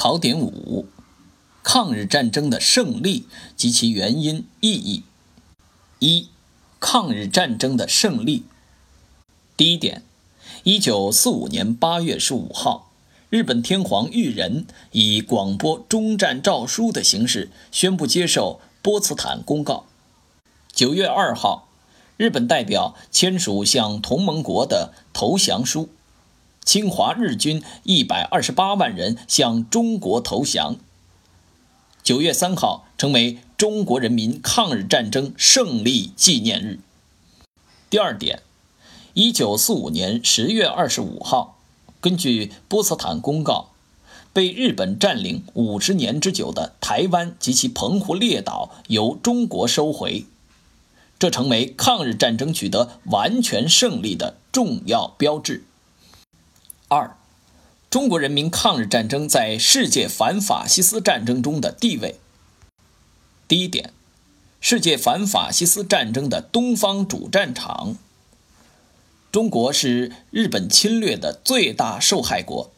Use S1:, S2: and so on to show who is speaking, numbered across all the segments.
S1: 考点五：抗日战争的胜利及其原因、意义。一、抗日战争的胜利。第一点，一九四五年八月十五号，日本天皇裕仁以广播终战诏书的形式宣布接受波茨坦公告。九月二号，日本代表签署向同盟国的投降书。侵华日军一百二十八万人向中国投降。九月三号成为中国人民抗日战争胜利纪念日。第二点，一九四五年十月二十五号，根据波茨坦公告，被日本占领五十年之久的台湾及其澎湖列岛由中国收回，这成为抗日战争取得完全胜利的重要标志。二，中国人民抗日战争在世界反法西斯战争中的地位。第一点，世界反法西斯战争的东方主战场。中国是日本侵略的最大受害国，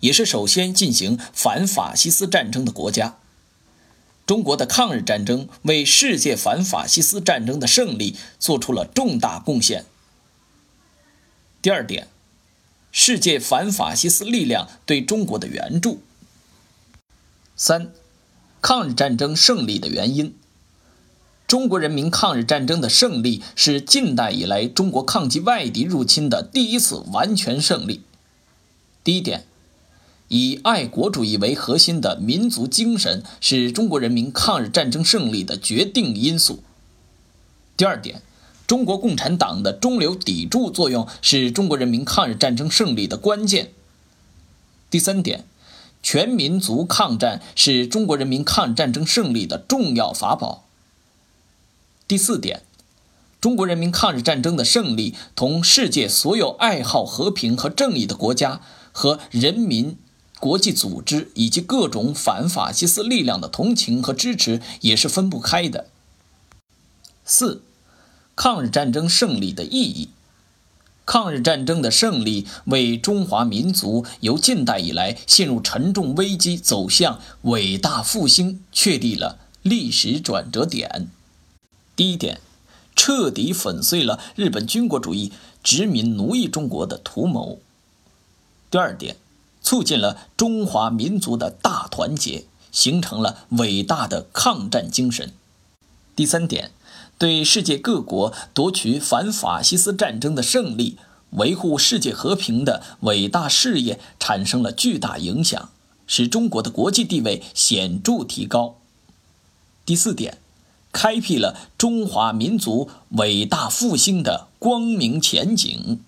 S1: 也是首先进行反法西斯战争的国家。中国的抗日战争为世界反法西斯战争的胜利做出了重大贡献。第二点。世界反法西斯力量对中国的援助。三，抗日战争胜利的原因。中国人民抗日战争的胜利是近代以来中国抗击外敌入侵的第一次完全胜利。第一点，以爱国主义为核心的民族精神是中国人民抗日战争胜利的决定因素。第二点。中国共产党的中流砥柱作用是中国人民抗日战争胜利的关键。第三点，全民族抗战是中国人民抗日战争胜利的重要法宝。第四点，中国人民抗日战争的胜利同世界所有爱好和平和正义的国家和人民、国际组织以及各种反法西斯力量的同情和支持也是分不开的。四。抗日战争胜利的意义。抗日战争的胜利为中华民族由近代以来陷入沉重危机走向伟大复兴确立了历史转折点。第一点，彻底粉碎了日本军国主义殖民奴役中国的图谋。第二点，促进了中华民族的大团结，形成了伟大的抗战精神。第三点。对世界各国夺取反法西斯战争的胜利、维护世界和平的伟大事业产生了巨大影响，使中国的国际地位显著提高。第四点，开辟了中华民族伟大复兴的光明前景。